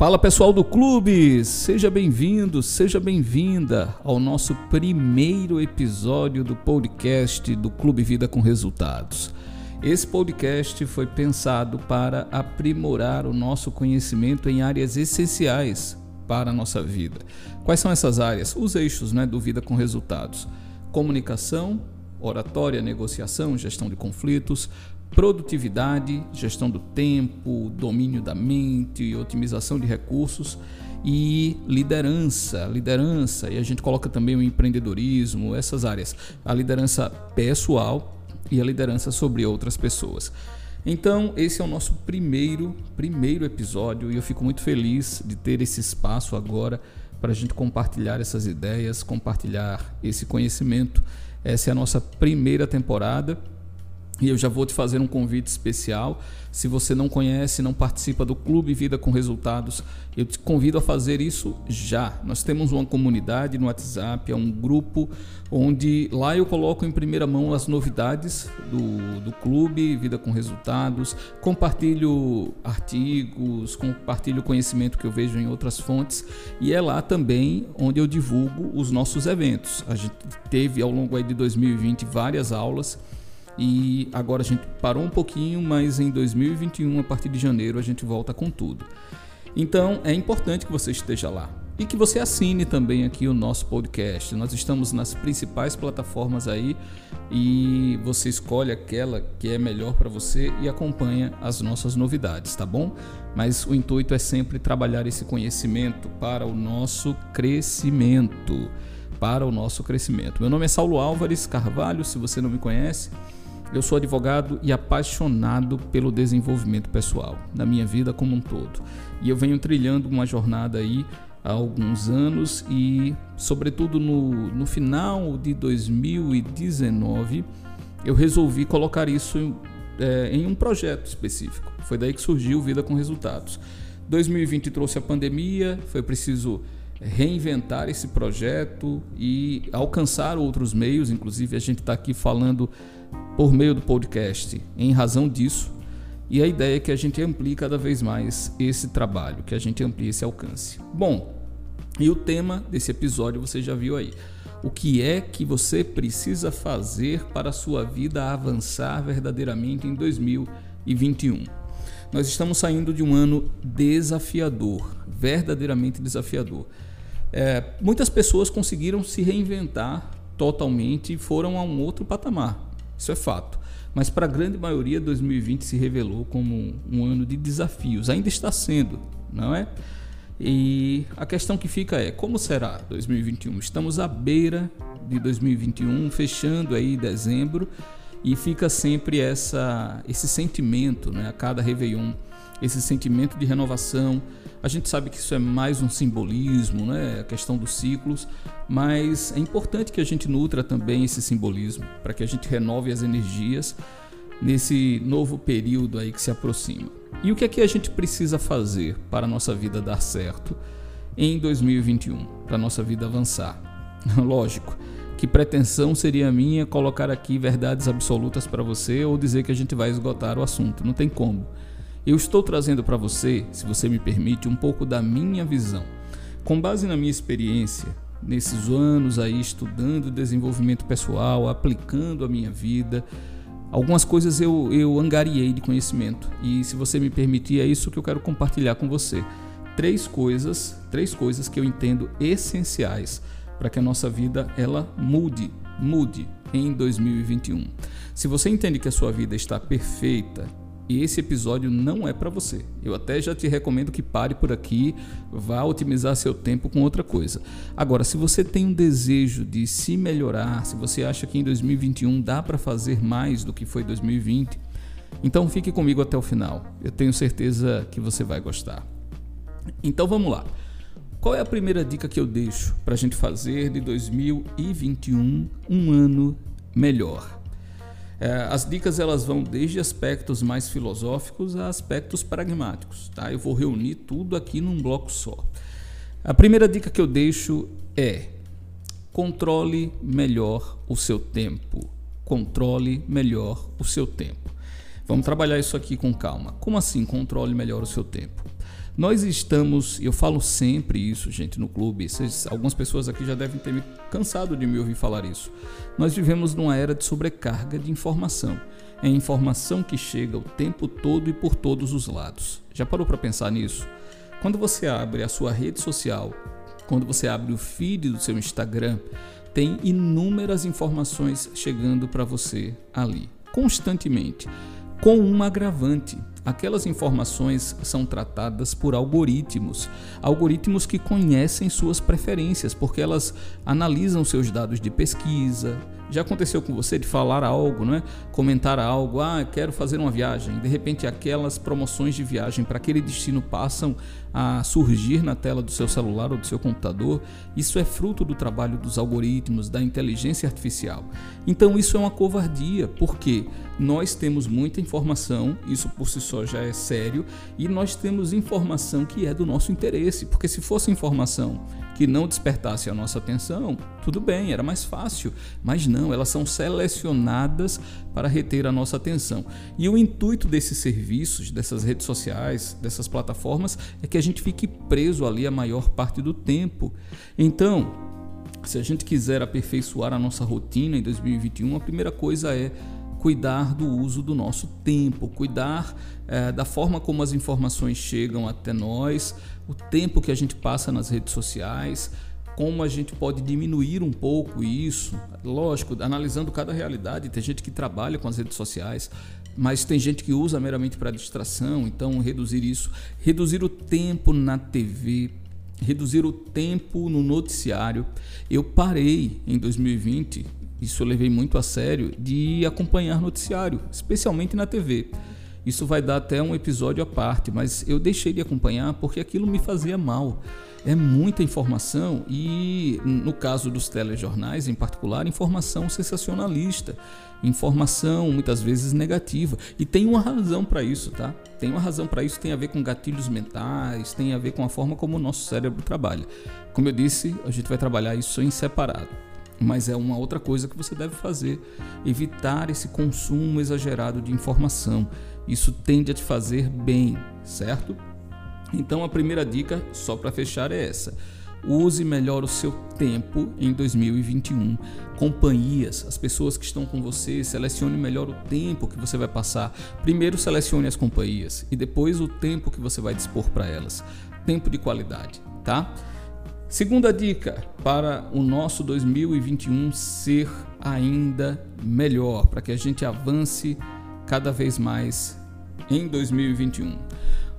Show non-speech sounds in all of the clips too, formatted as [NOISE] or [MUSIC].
Fala pessoal do clube, seja bem-vindo, seja bem-vinda ao nosso primeiro episódio do podcast do Clube Vida com Resultados. Esse podcast foi pensado para aprimorar o nosso conhecimento em áreas essenciais para a nossa vida. Quais são essas áreas? Os eixos né, do Vida com Resultados: comunicação, oratória, negociação, gestão de conflitos, produtividade, gestão do tempo, domínio da mente, otimização de recursos e liderança, liderança, e a gente coloca também o empreendedorismo, essas áreas, a liderança pessoal e a liderança sobre outras pessoas. Então, esse é o nosso primeiro, primeiro episódio e eu fico muito feliz de ter esse espaço agora para a gente compartilhar essas ideias, compartilhar esse conhecimento. Essa é a nossa primeira temporada e eu já vou te fazer um convite especial. Se você não conhece, não participa do Clube Vida com Resultados, eu te convido a fazer isso já. Nós temos uma comunidade no WhatsApp, é um grupo onde lá eu coloco em primeira mão as novidades do, do Clube Vida com Resultados, compartilho artigos, compartilho conhecimento que eu vejo em outras fontes e é lá também onde eu divulgo os nossos eventos. A gente teve ao longo de 2020 várias aulas e agora a gente parou um pouquinho, mas em 2021, a partir de janeiro, a gente volta com tudo. Então é importante que você esteja lá e que você assine também aqui o nosso podcast. Nós estamos nas principais plataformas aí e você escolhe aquela que é melhor para você e acompanha as nossas novidades, tá bom? Mas o intuito é sempre trabalhar esse conhecimento para o nosso crescimento, para o nosso crescimento. Meu nome é Saulo Álvares Carvalho, se você não me conhece, eu sou advogado e apaixonado pelo desenvolvimento pessoal, na minha vida como um todo. E eu venho trilhando uma jornada aí há alguns anos e, sobretudo no, no final de 2019, eu resolvi colocar isso é, em um projeto específico. Foi daí que surgiu Vida com Resultados. 2020 trouxe a pandemia, foi preciso reinventar esse projeto e alcançar outros meios. Inclusive, a gente está aqui falando por meio do podcast em razão disso. E a ideia é que a gente amplie cada vez mais esse trabalho, que a gente amplie esse alcance. Bom, e o tema desse episódio você já viu aí. O que é que você precisa fazer para a sua vida avançar verdadeiramente em 2021? Nós estamos saindo de um ano desafiador, verdadeiramente desafiador. É, muitas pessoas conseguiram se reinventar totalmente e foram a um outro patamar. Isso é fato. Mas para a grande maioria, 2020 se revelou como um ano de desafios. Ainda está sendo, não é? E a questão que fica é: como será 2021? Estamos à beira de 2021, fechando aí dezembro, e fica sempre essa, esse sentimento, né, a cada Réveillon, esse sentimento de renovação, a gente sabe que isso é mais um simbolismo, né? a questão dos ciclos, mas é importante que a gente nutra também esse simbolismo para que a gente renove as energias nesse novo período aí que se aproxima. E o que é que a gente precisa fazer para a nossa vida dar certo em 2021, para a nossa vida avançar? [LAUGHS] Lógico, que pretensão seria minha colocar aqui verdades absolutas para você ou dizer que a gente vai esgotar o assunto, não tem como. Eu estou trazendo para você, se você me permite, um pouco da minha visão. Com base na minha experiência, nesses anos aí estudando desenvolvimento pessoal, aplicando a minha vida, algumas coisas eu, eu angariei de conhecimento. E se você me permitir, é isso que eu quero compartilhar com você. Três coisas, três coisas que eu entendo essenciais para que a nossa vida ela mude, mude em 2021. Se você entende que a sua vida está perfeita, e esse episódio não é para você. Eu até já te recomendo que pare por aqui, vá otimizar seu tempo com outra coisa. Agora, se você tem um desejo de se melhorar, se você acha que em 2021 dá para fazer mais do que foi 2020, então fique comigo até o final. Eu tenho certeza que você vai gostar. Então vamos lá. Qual é a primeira dica que eu deixo para a gente fazer de 2021 um ano melhor? É, as dicas elas vão desde aspectos mais filosóficos a aspectos pragmáticos, tá? Eu vou reunir tudo aqui num bloco só. A primeira dica que eu deixo é: controle melhor o seu tempo. Controle melhor o seu tempo. Vamos trabalhar isso aqui com calma. Como assim controle melhor o seu tempo? Nós estamos, eu falo sempre isso, gente, no clube. Vocês, algumas pessoas aqui já devem ter me cansado de me ouvir falar isso. Nós vivemos numa era de sobrecarga de informação. É informação que chega o tempo todo e por todos os lados. Já parou para pensar nisso? Quando você abre a sua rede social, quando você abre o feed do seu Instagram, tem inúmeras informações chegando para você ali, constantemente, com um agravante. Aquelas informações são tratadas por algoritmos, algoritmos que conhecem suas preferências, porque elas analisam seus dados de pesquisa. Já aconteceu com você de falar algo, né? comentar algo, ah, quero fazer uma viagem. De repente, aquelas promoções de viagem para aquele destino passam a surgir na tela do seu celular ou do seu computador, isso é fruto do trabalho dos algoritmos, da inteligência artificial. Então isso é uma covardia, porque nós temos muita informação, isso por si só já é sério, e nós temos informação que é do nosso interesse, porque se fosse informação que não despertasse a nossa atenção, tudo bem, era mais fácil, mas não, elas são selecionadas para reter a nossa atenção. E o intuito desses serviços, dessas redes sociais, dessas plataformas, é que a gente fique preso ali a maior parte do tempo. Então, se a gente quiser aperfeiçoar a nossa rotina em 2021, a primeira coisa é cuidar do uso do nosso tempo, cuidar é, da forma como as informações chegam até nós, o tempo que a gente passa nas redes sociais, como a gente pode diminuir um pouco isso. Lógico, analisando cada realidade, tem gente que trabalha com as redes sociais, mas tem gente que usa meramente para distração, então reduzir isso, reduzir o tempo na TV, reduzir o tempo no noticiário. Eu parei em 2020, isso eu levei muito a sério, de acompanhar noticiário, especialmente na TV. Isso vai dar até um episódio à parte, mas eu deixei de acompanhar porque aquilo me fazia mal. É muita informação e, no caso dos telejornais em particular, informação sensacionalista, informação muitas vezes negativa. E tem uma razão para isso, tá? Tem uma razão para isso, tem a ver com gatilhos mentais, tem a ver com a forma como o nosso cérebro trabalha. Como eu disse, a gente vai trabalhar isso em separado mas é uma outra coisa que você deve fazer, evitar esse consumo exagerado de informação. Isso tende a te fazer bem, certo? Então a primeira dica, só para fechar, é essa. Use melhor o seu tempo em 2021. Companhias, as pessoas que estão com você, selecione melhor o tempo que você vai passar. Primeiro selecione as companhias e depois o tempo que você vai dispor para elas. Tempo de qualidade, tá? Segunda dica para o nosso 2021 ser ainda melhor, para que a gente avance cada vez mais em 2021.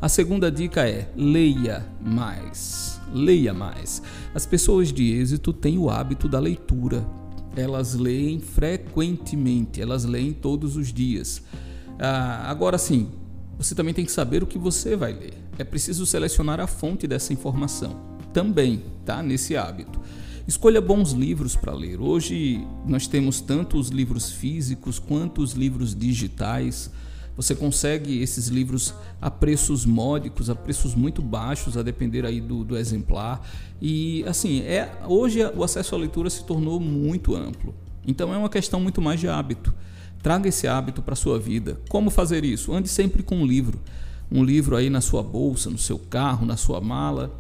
A segunda dica é leia mais. Leia mais. As pessoas de êxito têm o hábito da leitura. Elas leem frequentemente, elas leem todos os dias. Ah, agora sim, você também tem que saber o que você vai ler. É preciso selecionar a fonte dessa informação também, tá? Nesse hábito. Escolha bons livros para ler. Hoje nós temos tanto os livros físicos quanto os livros digitais. Você consegue esses livros a preços módicos, a preços muito baixos, a depender aí do, do exemplar. E assim, é, hoje o acesso à leitura se tornou muito amplo. Então é uma questão muito mais de hábito. Traga esse hábito para a sua vida. Como fazer isso? Ande sempre com um livro. Um livro aí na sua bolsa, no seu carro, na sua mala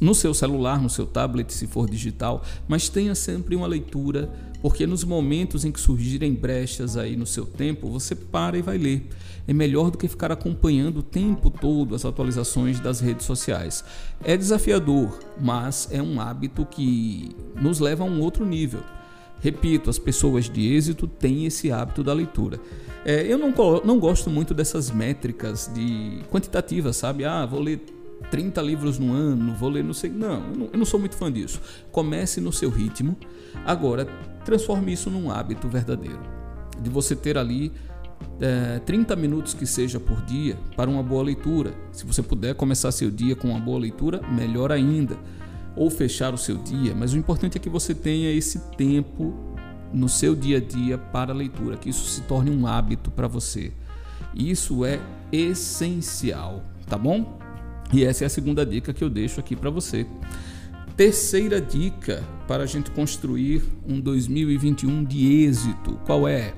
no seu celular, no seu tablet, se for digital, mas tenha sempre uma leitura, porque nos momentos em que surgirem brechas aí no seu tempo, você para e vai ler. É melhor do que ficar acompanhando o tempo todo as atualizações das redes sociais. É desafiador, mas é um hábito que nos leva a um outro nível. Repito, as pessoas de êxito têm esse hábito da leitura. É, eu não, não gosto muito dessas métricas de quantitativas, sabe? Ah, vou ler 30 livros no ano, vou ler não sei. Não eu, não, sou muito fã disso. Comece no seu ritmo. Agora, transforme isso num hábito verdadeiro. De você ter ali é, 30 minutos que seja por dia para uma boa leitura. Se você puder começar seu dia com uma boa leitura, melhor ainda. Ou fechar o seu dia, mas o importante é que você tenha esse tempo no seu dia a dia para a leitura, que isso se torne um hábito para você. Isso é essencial, tá bom? E essa é a segunda dica que eu deixo aqui para você. Terceira dica para a gente construir um 2021 de êxito: qual é?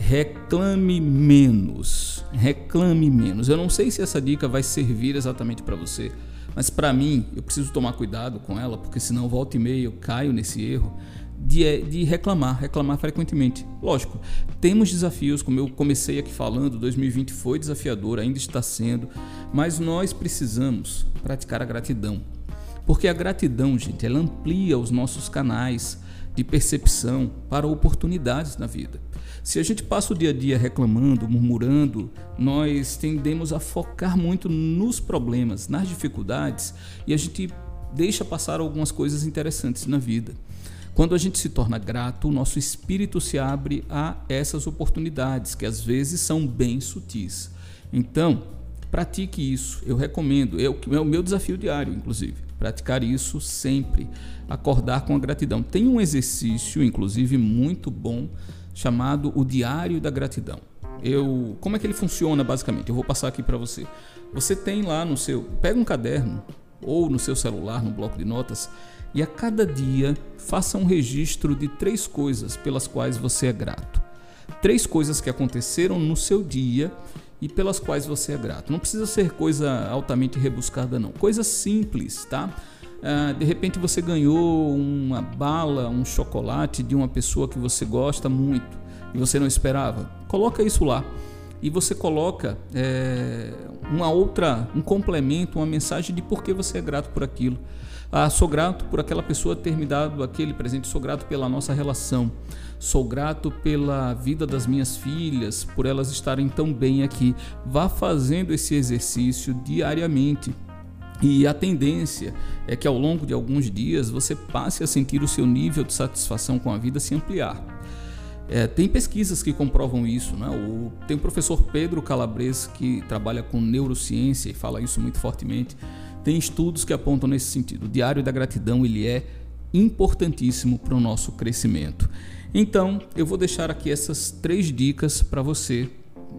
reclame menos. Reclame menos. Eu não sei se essa dica vai servir exatamente para você, mas para mim, eu preciso tomar cuidado com ela, porque senão volta e meia eu caio nesse erro de, de reclamar, reclamar frequentemente. Lógico, temos desafios, como eu comecei aqui falando, 2020 foi desafiador, ainda está sendo, mas nós precisamos praticar a gratidão. Porque a gratidão, gente, ela amplia os nossos canais de percepção para oportunidades na vida. Se a gente passa o dia a dia reclamando, murmurando, nós tendemos a focar muito nos problemas, nas dificuldades e a gente deixa passar algumas coisas interessantes na vida. Quando a gente se torna grato, o nosso espírito se abre a essas oportunidades, que às vezes são bem sutis. Então, pratique isso. Eu recomendo. Eu, é o meu desafio diário, inclusive. Praticar isso sempre. Acordar com a gratidão. Tem um exercício, inclusive, muito bom, chamado o Diário da Gratidão. Eu, como é que ele funciona basicamente? Eu vou passar aqui para você. Você tem lá no seu, pega um caderno ou no seu celular, no bloco de notas, e a cada dia faça um registro de três coisas pelas quais você é grato. Três coisas que aconteceram no seu dia e pelas quais você é grato. Não precisa ser coisa altamente rebuscada, não. Coisa simples, tá? Ah, de repente você ganhou uma bala, um chocolate de uma pessoa que você gosta muito e você não esperava. Coloca isso lá e você coloca é, uma outra, um complemento, uma mensagem de por que você é grato por aquilo. Ah, sou grato por aquela pessoa ter me dado aquele presente, sou grato pela nossa relação, sou grato pela vida das minhas filhas, por elas estarem tão bem aqui. Vá fazendo esse exercício diariamente. E a tendência é que ao longo de alguns dias você passe a sentir o seu nível de satisfação com a vida se ampliar. É, tem pesquisas que comprovam isso. Né? O, tem o professor Pedro Calabres que trabalha com neurociência e fala isso muito fortemente. Tem estudos que apontam nesse sentido. O diário da gratidão ele é importantíssimo para o nosso crescimento. Então, eu vou deixar aqui essas três dicas para você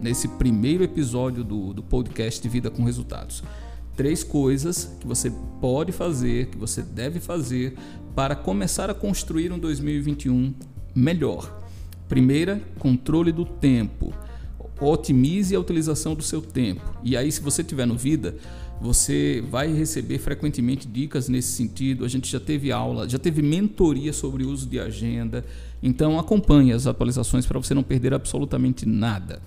nesse primeiro episódio do, do podcast Vida com Resultados. Três coisas que você pode fazer, que você deve fazer para começar a construir um 2021 melhor. Primeira, controle do tempo. Otimize a utilização do seu tempo. E aí, se você tiver no Vida, você vai receber frequentemente dicas nesse sentido. A gente já teve aula, já teve mentoria sobre o uso de agenda. Então acompanhe as atualizações para você não perder absolutamente nada.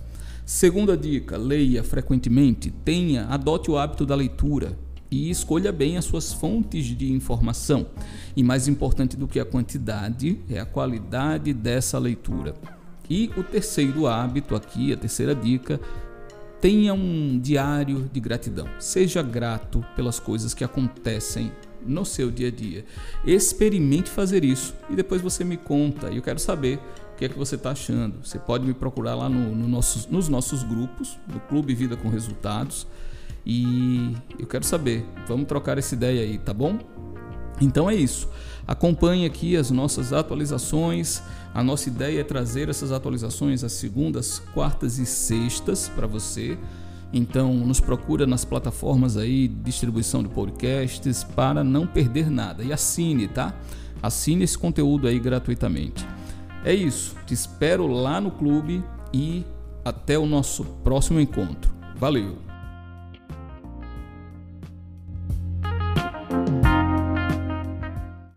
Segunda dica: leia frequentemente, tenha, adote o hábito da leitura e escolha bem as suas fontes de informação. E mais importante do que a quantidade é a qualidade dessa leitura. E o terceiro hábito aqui, a terceira dica, Tenha um diário de gratidão. Seja grato pelas coisas que acontecem no seu dia a dia. Experimente fazer isso e depois você me conta. Eu quero saber o que é que você está achando. Você pode me procurar lá no, no nossos, nos nossos grupos, do Clube Vida com Resultados. E eu quero saber. Vamos trocar essa ideia aí, tá bom? Então é isso. Acompanhe aqui as nossas atualizações. A nossa ideia é trazer essas atualizações às segundas, quartas e sextas para você. Então, nos procura nas plataformas aí distribuição de podcasts para não perder nada. E assine, tá? Assine esse conteúdo aí gratuitamente. É isso. Te espero lá no clube e até o nosso próximo encontro. Valeu!